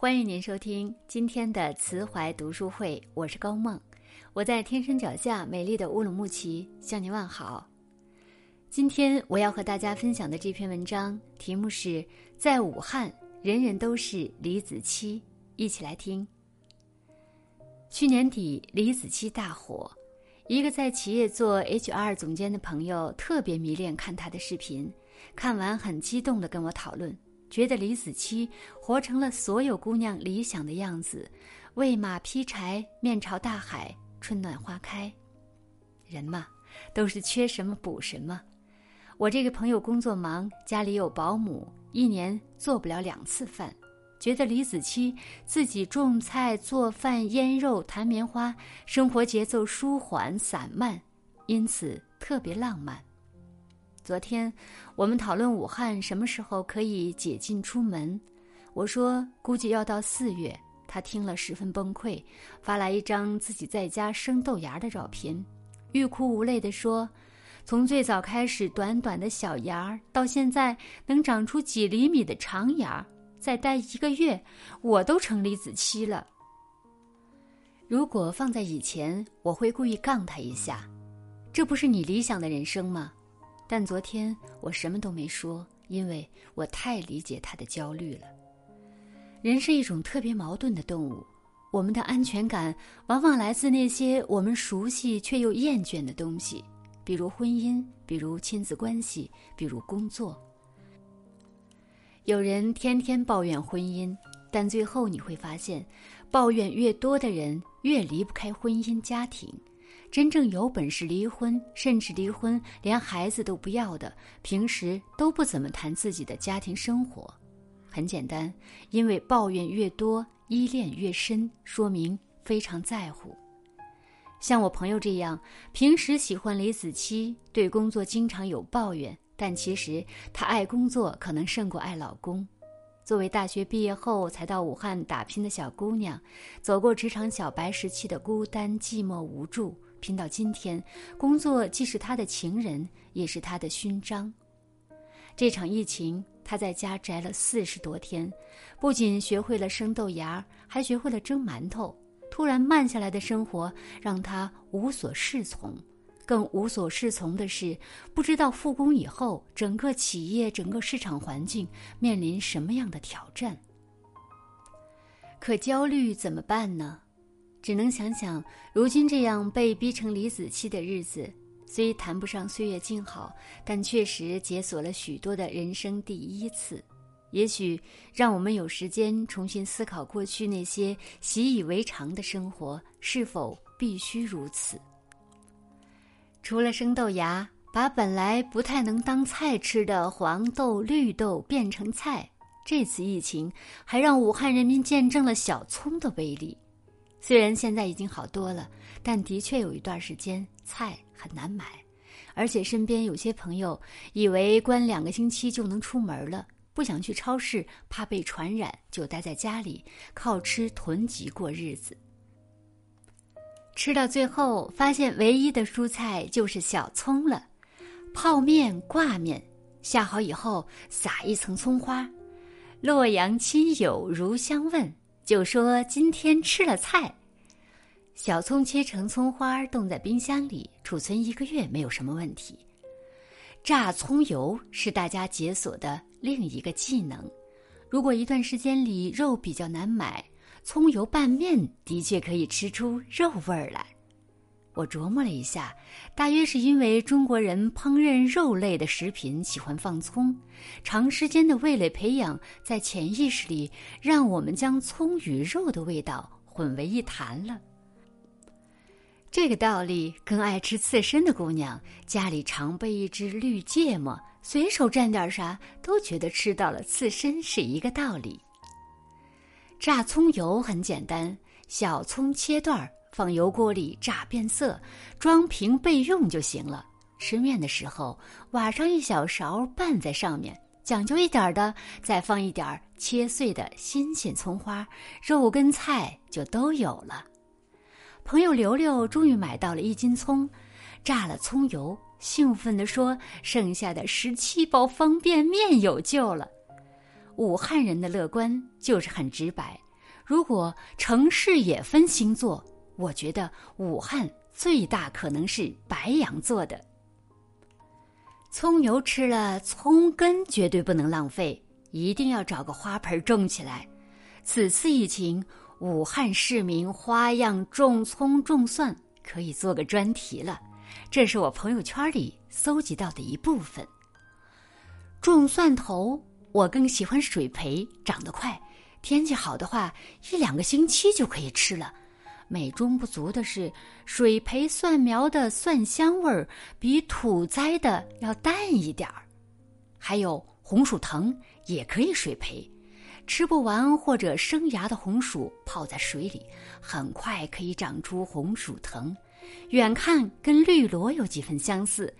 欢迎您收听今天的慈怀读书会，我是高梦，我在天山脚下美丽的乌鲁木齐向您问好。今天我要和大家分享的这篇文章题目是在武汉，人人都是李子柒，一起来听。去年底，李子柒大火，一个在企业做 HR 总监的朋友特别迷恋看他的视频，看完很激动的跟我讨论。觉得李子柒活成了所有姑娘理想的样子，喂马劈柴，面朝大海，春暖花开。人嘛，都是缺什么补什么。我这个朋友工作忙，家里有保姆，一年做不了两次饭。觉得李子柒自己种菜、做饭、腌肉、弹棉花，生活节奏舒缓散漫，因此特别浪漫。昨天，我们讨论武汉什么时候可以解禁出门。我说估计要到四月。他听了十分崩溃，发来一张自己在家生豆芽的照片，欲哭无泪地说：“从最早开始短短的小芽，到现在能长出几厘米的长芽，再待一个月，我都成李子柒了。”如果放在以前，我会故意杠他一下：“这不是你理想的人生吗？”但昨天我什么都没说，因为我太理解他的焦虑了。人是一种特别矛盾的动物，我们的安全感往往来自那些我们熟悉却又厌倦的东西，比如婚姻，比如亲子关系，比如工作。有人天天抱怨婚姻，但最后你会发现，抱怨越多的人越离不开婚姻家庭。真正有本事离婚，甚至离婚连孩子都不要的，平时都不怎么谈自己的家庭生活。很简单，因为抱怨越多，依恋越深，说明非常在乎。像我朋友这样，平时喜欢李子柒，对工作经常有抱怨，但其实她爱工作可能胜过爱老公。作为大学毕业后才到武汉打拼的小姑娘，走过职场小白时期的孤单、寂寞、无助。拼到今天，工作既是他的情人，也是他的勋章。这场疫情，他在家宅了四十多天，不仅学会了生豆芽，还学会了蒸馒头。突然慢下来的生活让他无所适从，更无所适从的是，不知道复工以后，整个企业、整个市场环境面临什么样的挑战。可焦虑怎么办呢？只能想想，如今这样被逼成李子柒的日子，虽谈不上岁月静好，但确实解锁了许多的人生第一次。也许让我们有时间重新思考过去那些习以为常的生活是否必须如此。除了生豆芽，把本来不太能当菜吃的黄豆、绿豆变成菜，这次疫情还让武汉人民见证了小葱的威力。虽然现在已经好多了，但的确有一段时间菜很难买，而且身边有些朋友以为关两个星期就能出门了，不想去超市，怕被传染，就待在家里靠吃囤积过日子。吃到最后，发现唯一的蔬菜就是小葱了，泡面挂面下好以后撒一层葱花，洛阳亲友如相问。就说今天吃了菜，小葱切成葱花，冻在冰箱里储存一个月没有什么问题。榨葱油是大家解锁的另一个技能。如果一段时间里肉比较难买，葱油拌面的确可以吃出肉味儿来。我琢磨了一下，大约是因为中国人烹饪肉类的食品喜欢放葱，长时间的味蕾培养在潜意识里让我们将葱与肉的味道混为一谈了。这个道理跟爱吃刺身的姑娘家里常备一只绿芥末，随手蘸点啥都觉得吃到了刺身是一个道理。榨葱油很简单，小葱切段儿。放油锅里炸变色，装瓶备用就行了。吃面的时候，挖上一小勺拌在上面。讲究一点的，再放一点切碎的新鲜葱花，肉跟菜就都有了。朋友刘刘终于买到了一斤葱，炸了葱油，兴奋地说：“剩下的十七包方便面有救了。”武汉人的乐观就是很直白。如果城市也分星座，我觉得武汉最大可能是白羊座的。葱油吃了，葱根绝对不能浪费，一定要找个花盆种起来。此次疫情，武汉市民花样种葱种蒜，可以做个专题了。这是我朋友圈里搜集到的一部分。种蒜头，我更喜欢水培，长得快，天气好的话，一两个星期就可以吃了。美中不足的是，水培蒜苗的蒜香味儿比土栽的要淡一点儿。还有红薯藤也可以水培，吃不完或者生芽的红薯泡在水里，很快可以长出红薯藤。远看跟绿萝有几分相似，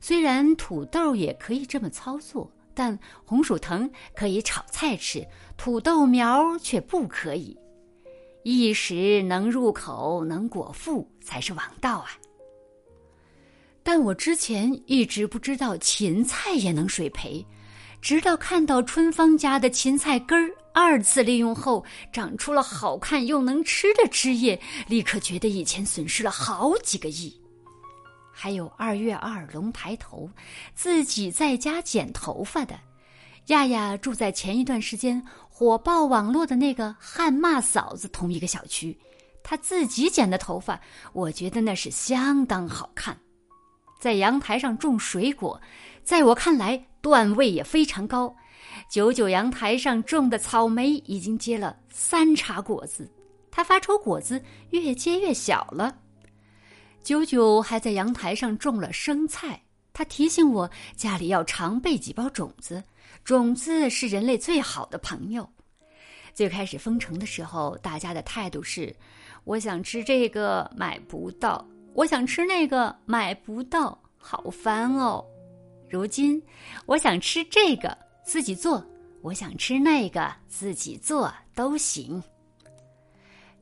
虽然土豆也可以这么操作，但红薯藤可以炒菜吃，土豆苗却不可以。一时能入口、能果腹才是王道啊！但我之前一直不知道芹菜也能水培，直到看到春芳家的芹菜根儿二次利用后长出了好看又能吃的枝叶，立刻觉得以前损失了好几个亿。还有二月二龙抬头，自己在家剪头发的。亚亚住在前一段时间火爆网络的那个汉骂嫂子同一个小区，她自己剪的头发，我觉得那是相当好看。在阳台上种水果，在我看来段位也非常高。九九阳台上种的草莓已经结了三茬果子，它发愁果子越结越小了。九九还在阳台上种了生菜，他提醒我家里要常备几包种子。种子是人类最好的朋友。最开始封城的时候，大家的态度是：我想吃这个买不到，我想吃那个买不到，好烦哦。如今，我想吃这个自己做，我想吃那个自己做都行。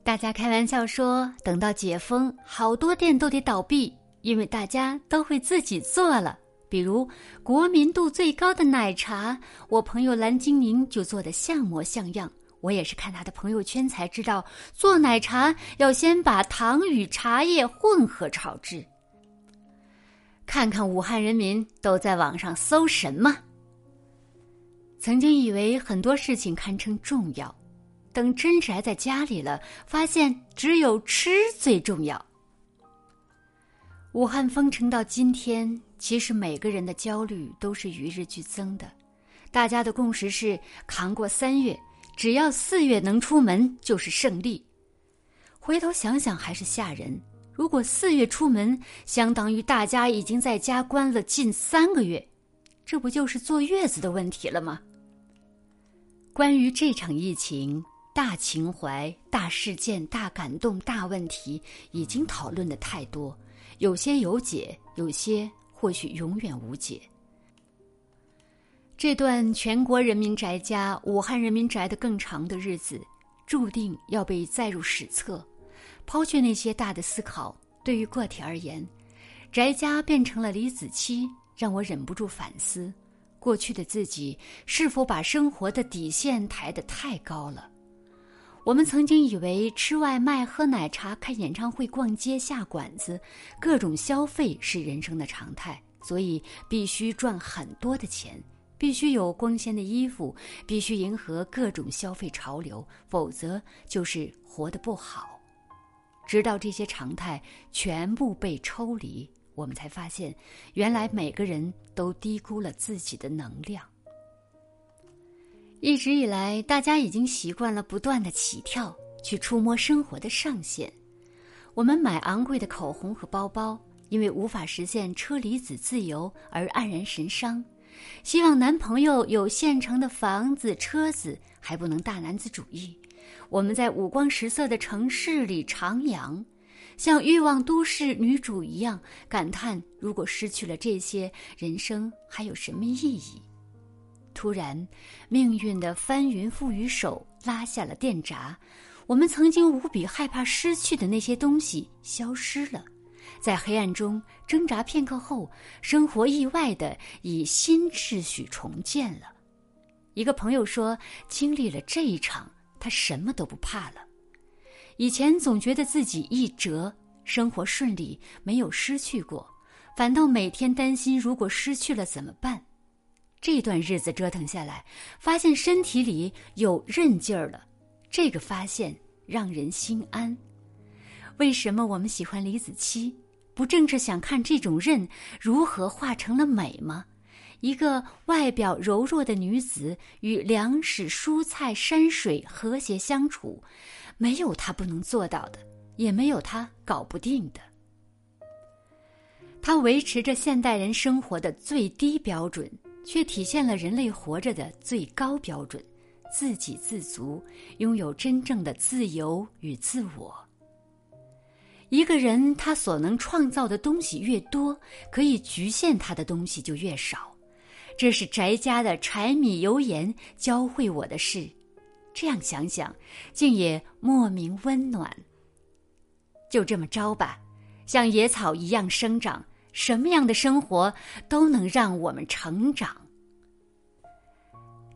大家开玩笑说，等到解封，好多店都得倒闭，因为大家都会自己做了。比如国民度最高的奶茶，我朋友蓝精灵就做的像模像样。我也是看他的朋友圈才知道，做奶茶要先把糖与茶叶混合炒制。看看武汉人民都在网上搜什么？曾经以为很多事情堪称重要，等真宅在家里了，发现只有吃最重要。武汉封城到今天。其实每个人的焦虑都是与日俱增的，大家的共识是扛过三月，只要四月能出门就是胜利。回头想想还是吓人，如果四月出门，相当于大家已经在家关了近三个月，这不就是坐月子的问题了吗？关于这场疫情，大情怀、大事件、大感动、大问题，已经讨论的太多，有些有解，有些。或许永远无解。这段全国人民宅家、武汉人民宅的更长的日子，注定要被载入史册。抛却那些大的思考，对于个体而言，宅家变成了李子柒，让我忍不住反思：过去的自己是否把生活的底线抬得太高了？我们曾经以为吃外卖、喝奶茶、看演唱会、逛街、下馆子，各种消费是人生的常态，所以必须赚很多的钱，必须有光鲜的衣服，必须迎合各种消费潮流，否则就是活得不好。直到这些常态全部被抽离，我们才发现，原来每个人都低估了自己的能量。一直以来，大家已经习惯了不断的起跳，去触摸生活的上限。我们买昂贵的口红和包包，因为无法实现车厘子自由而黯然神伤；希望男朋友有现成的房子、车子，还不能大男子主义。我们在五光十色的城市里徜徉，像欲望都市女主一样感叹：如果失去了这些，人生还有什么意义？突然，命运的翻云覆雨手拉下了电闸，我们曾经无比害怕失去的那些东西消失了，在黑暗中挣扎片刻后，生活意外的以新秩序重建了。一个朋友说，经历了这一场，他什么都不怕了。以前总觉得自己一折，生活顺利，没有失去过，反倒每天担心如果失去了怎么办。这段日子折腾下来，发现身体里有韧劲儿了，这个发现让人心安。为什么我们喜欢李子柒？不正是想看这种韧如何化成了美吗？一个外表柔弱的女子与粮食、蔬菜、山水和谐相处，没有她不能做到的，也没有她搞不定的。她维持着现代人生活的最低标准，却体现了人类活着的最高标准：自给自足，拥有真正的自由与自我。一个人他所能创造的东西越多，可以局限他的东西就越少。这是宅家的柴米油盐教会我的事。这样想想，竟也莫名温暖。就这么着吧，像野草一样生长，什么样的生活都能让我们成长。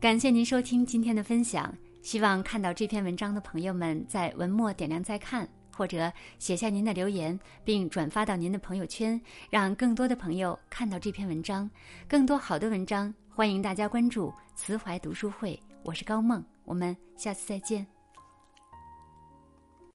感谢您收听今天的分享，希望看到这篇文章的朋友们在文末点亮再看。或者写下您的留言，并转发到您的朋友圈，让更多的朋友看到这篇文章。更多好的文章，欢迎大家关注“慈怀读书会”。我是高梦，我们下次再见。